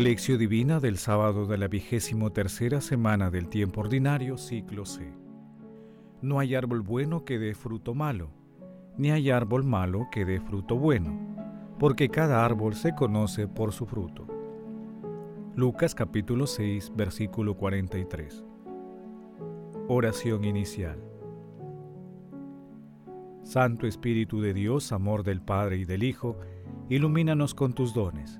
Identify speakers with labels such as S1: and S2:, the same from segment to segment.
S1: Lección Divina del sábado de la vigésimo tercera semana del tiempo ordinario, ciclo C. No hay árbol bueno que dé fruto malo, ni hay árbol malo que dé fruto bueno, porque cada árbol se conoce por su fruto. Lucas capítulo 6, versículo 43. Oración inicial. Santo Espíritu de Dios, amor del Padre y del Hijo, ilumínanos con tus dones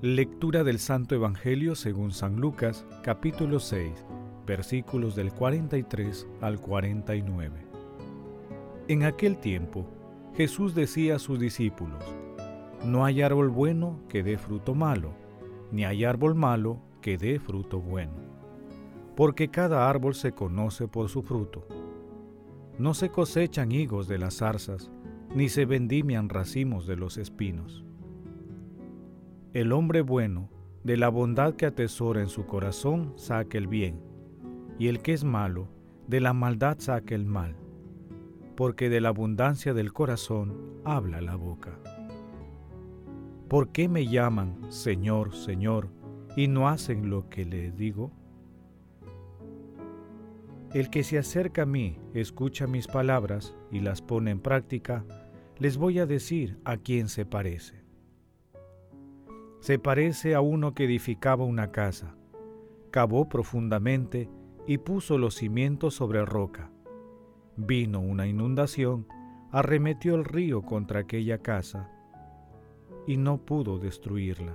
S1: Lectura del Santo Evangelio según San Lucas, capítulo 6, versículos del 43 al 49. En aquel tiempo, Jesús decía a sus discípulos, No hay árbol bueno que dé fruto malo, ni hay árbol malo que dé fruto bueno, porque cada árbol se conoce por su fruto. No se cosechan higos de las zarzas, ni se vendimian racimos de los espinos el hombre bueno, de la bondad que atesora en su corazón, saca el bien, y el que es malo, de la maldad saca el mal, porque de la abundancia del corazón habla la boca. ¿Por qué me llaman Señor, Señor, y no hacen lo que les digo? El que se acerca a mí, escucha mis palabras y las pone en práctica, les voy a decir a quién se parece se parece a uno que edificaba una casa, cavó profundamente y puso los cimientos sobre roca. Vino una inundación, arremetió el río contra aquella casa y no pudo destruirla,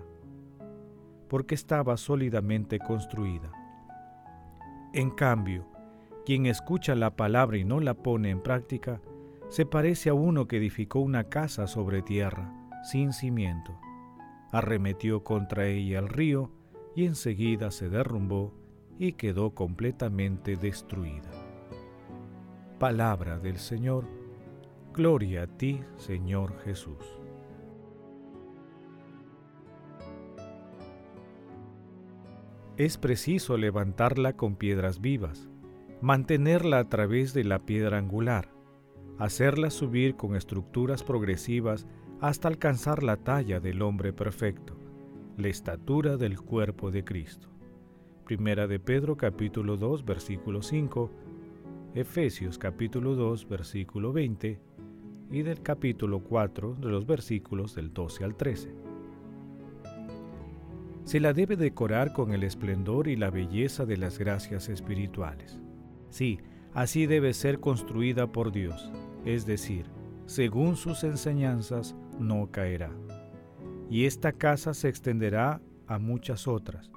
S1: porque estaba sólidamente construida. En cambio, quien escucha la palabra y no la pone en práctica, se parece a uno que edificó una casa sobre tierra, sin cimiento arremetió contra ella el río y enseguida se derrumbó y quedó completamente destruida. Palabra del Señor, gloria a ti, Señor Jesús. Es preciso levantarla con piedras vivas, mantenerla a través de la piedra angular, hacerla subir con estructuras progresivas hasta alcanzar la talla del hombre perfecto, la estatura del cuerpo de Cristo. Primera de Pedro capítulo 2 versículo 5, Efesios capítulo 2 versículo 20 y del capítulo 4 de los versículos del 12 al 13. Se la debe decorar con el esplendor y la belleza de las gracias espirituales. Sí, así debe ser construida por Dios, es decir, según sus enseñanzas, no caerá. Y esta casa se extenderá a muchas otras,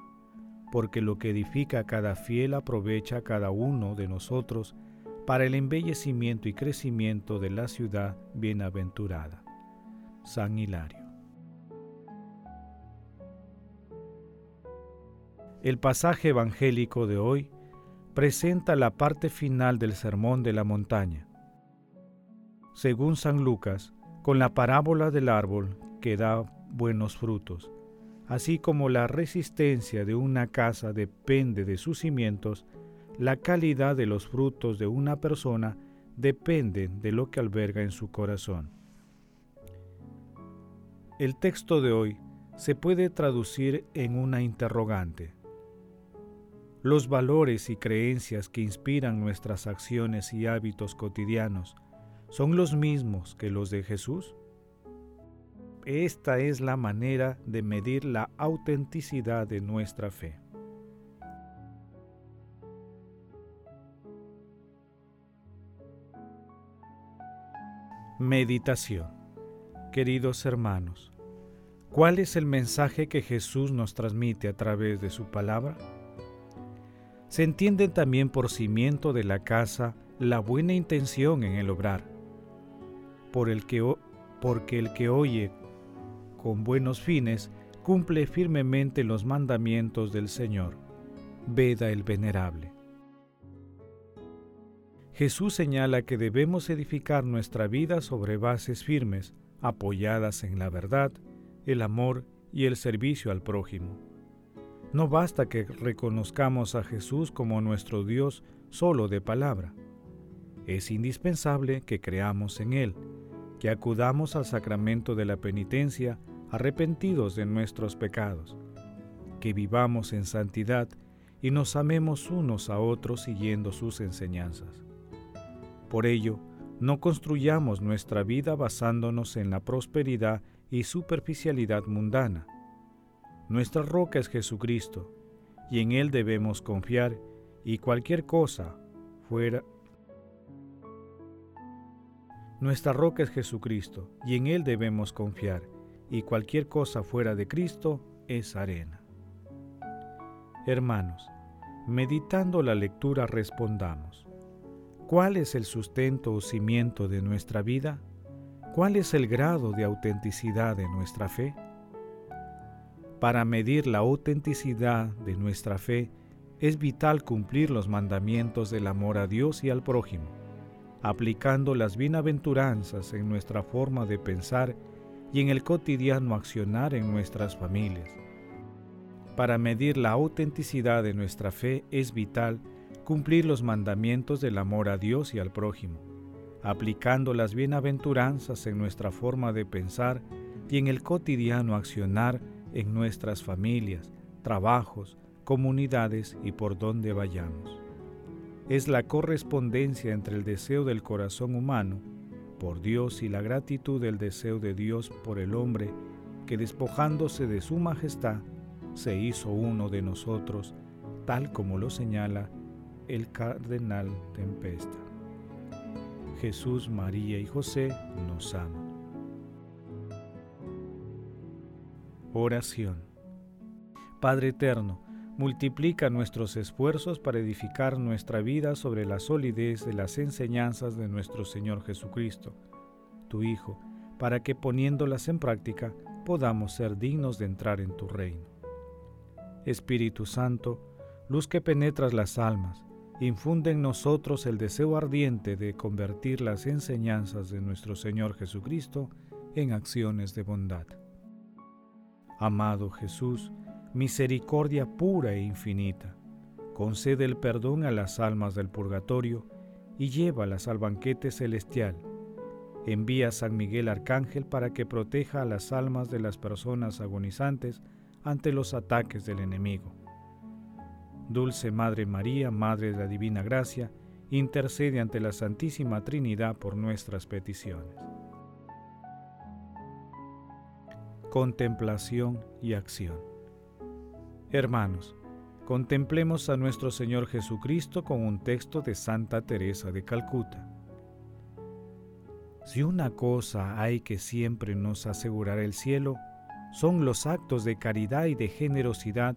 S1: porque lo que edifica cada fiel aprovecha a cada uno de nosotros para el embellecimiento y crecimiento de la ciudad bienaventurada. San Hilario. El pasaje evangélico de hoy presenta la parte final del Sermón de la Montaña. Según San Lucas, con la parábola del árbol que da buenos frutos, así como la resistencia de una casa depende de sus cimientos, la calidad de los frutos de una persona depende de lo que alberga en su corazón. El texto de hoy se puede traducir en una interrogante. Los valores y creencias que inspiran nuestras acciones y hábitos cotidianos son los mismos que los de Jesús? Esta es la manera de medir la autenticidad de nuestra fe. Meditación Queridos hermanos, ¿cuál es el mensaje que Jesús nos transmite a través de su palabra? Se entiende también por cimiento de la casa la buena intención en el obrar por el que, porque el que oye con buenos fines cumple firmemente los mandamientos del Señor. Veda el Venerable. Jesús señala que debemos edificar nuestra vida sobre bases firmes, apoyadas en la verdad, el amor y el servicio al prójimo. No basta que reconozcamos a Jesús como nuestro Dios solo de palabra. Es indispensable que creamos en Él, que acudamos al sacramento de la penitencia arrepentidos de nuestros pecados, que vivamos en santidad y nos amemos unos a otros siguiendo sus enseñanzas. Por ello, no construyamos nuestra vida basándonos en la prosperidad y superficialidad mundana. Nuestra roca es Jesucristo, y en Él debemos confiar, y cualquier cosa fuera... Nuestra roca es Jesucristo, y en Él debemos confiar, y cualquier cosa fuera de Cristo es arena. Hermanos, meditando la lectura respondamos, ¿cuál es el sustento o cimiento de nuestra vida? ¿Cuál es el grado de autenticidad de nuestra fe? Para medir la autenticidad de nuestra fe, es vital cumplir los mandamientos del amor a Dios y al prójimo, aplicando las bienaventuranzas en nuestra forma de pensar y en el cotidiano accionar en nuestras familias. Para medir la autenticidad de nuestra fe es vital cumplir los mandamientos del amor a Dios y al prójimo, aplicando las bienaventuranzas en nuestra forma de pensar y en el cotidiano accionar en nuestras familias, trabajos, comunidades y por donde vayamos. Es la correspondencia entre el deseo del corazón humano por Dios y la gratitud del deseo de Dios por el hombre, que despojándose de su majestad, se hizo uno de nosotros, tal como lo señala el cardenal Tempesta. Jesús, María y José nos aman. Oración. Padre Eterno, multiplica nuestros esfuerzos para edificar nuestra vida sobre la solidez de las enseñanzas de nuestro Señor Jesucristo, tu Hijo, para que poniéndolas en práctica podamos ser dignos de entrar en tu reino. Espíritu Santo, luz que penetras las almas, infunde en nosotros el deseo ardiente de convertir las enseñanzas de nuestro Señor Jesucristo en acciones de bondad. Amado Jesús, misericordia pura e infinita, concede el perdón a las almas del purgatorio y llévalas al banquete celestial. Envía a San Miguel Arcángel para que proteja a las almas de las personas agonizantes ante los ataques del enemigo. Dulce Madre María, Madre de la Divina Gracia, intercede ante la Santísima Trinidad por nuestras peticiones. Contemplación y acción. Hermanos, contemplemos a nuestro Señor Jesucristo con un texto de Santa Teresa de Calcuta. Si una cosa hay que siempre nos asegurará el cielo, son los actos de caridad y de generosidad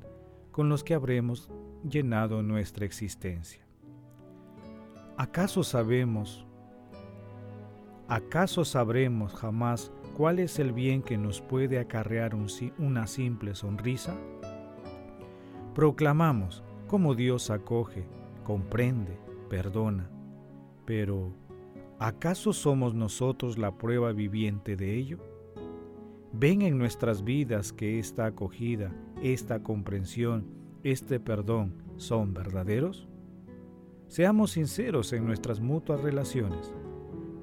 S1: con los que habremos llenado nuestra existencia. ¿Acaso sabemos, acaso sabremos jamás cuál es el bien que nos puede acarrear una simple sonrisa? Proclamamos cómo Dios acoge, comprende, perdona. Pero, ¿acaso somos nosotros la prueba viviente de ello? ¿Ven en nuestras vidas que esta acogida, esta comprensión, este perdón son verdaderos? Seamos sinceros en nuestras mutuas relaciones.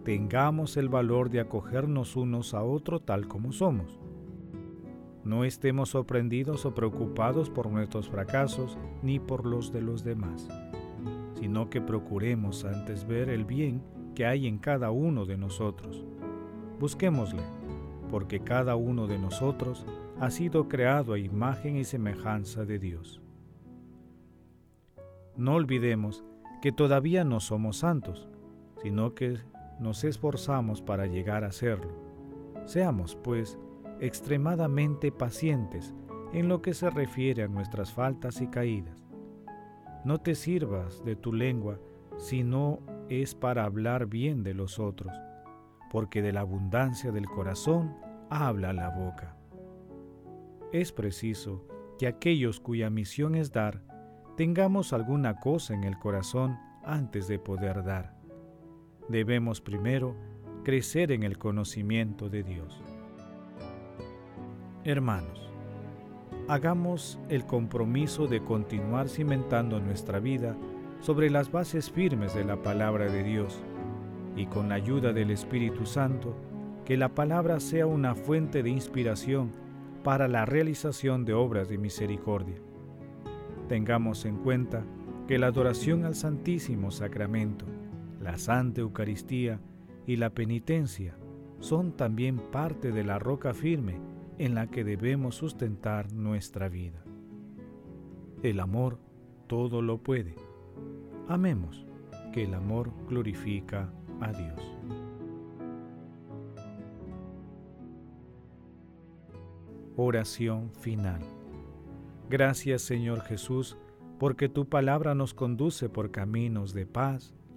S1: Tengamos el valor de acogernos unos a otros tal como somos no estemos sorprendidos o preocupados por nuestros fracasos ni por los de los demás, sino que procuremos antes ver el bien que hay en cada uno de nosotros. Busquémosle, porque cada uno de nosotros ha sido creado a imagen y semejanza de Dios. No olvidemos que todavía no somos santos, sino que nos esforzamos para llegar a serlo. Seamos, pues, extremadamente pacientes en lo que se refiere a nuestras faltas y caídas. No te sirvas de tu lengua si no es para hablar bien de los otros, porque de la abundancia del corazón habla la boca. es preciso que aquellos cuya misión es dar, tengamos alguna cosa en el corazón antes de poder dar. Debemos primero crecer en el conocimiento de Dios. Hermanos, hagamos el compromiso de continuar cimentando nuestra vida sobre las bases firmes de la palabra de Dios y con la ayuda del Espíritu Santo, que la palabra sea una fuente de inspiración para la realización de obras de misericordia. Tengamos en cuenta que la adoración al Santísimo Sacramento, la Santa Eucaristía y la penitencia son también parte de la roca firme en la que debemos sustentar nuestra vida. El amor todo lo puede. Amemos, que el amor glorifica a Dios. Oración final. Gracias Señor Jesús, porque tu palabra nos conduce por caminos de paz,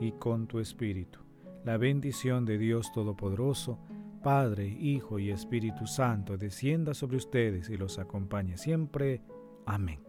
S1: y con tu Espíritu. La bendición de Dios Todopoderoso, Padre, Hijo y Espíritu Santo, descienda sobre ustedes y los acompañe siempre. Amén.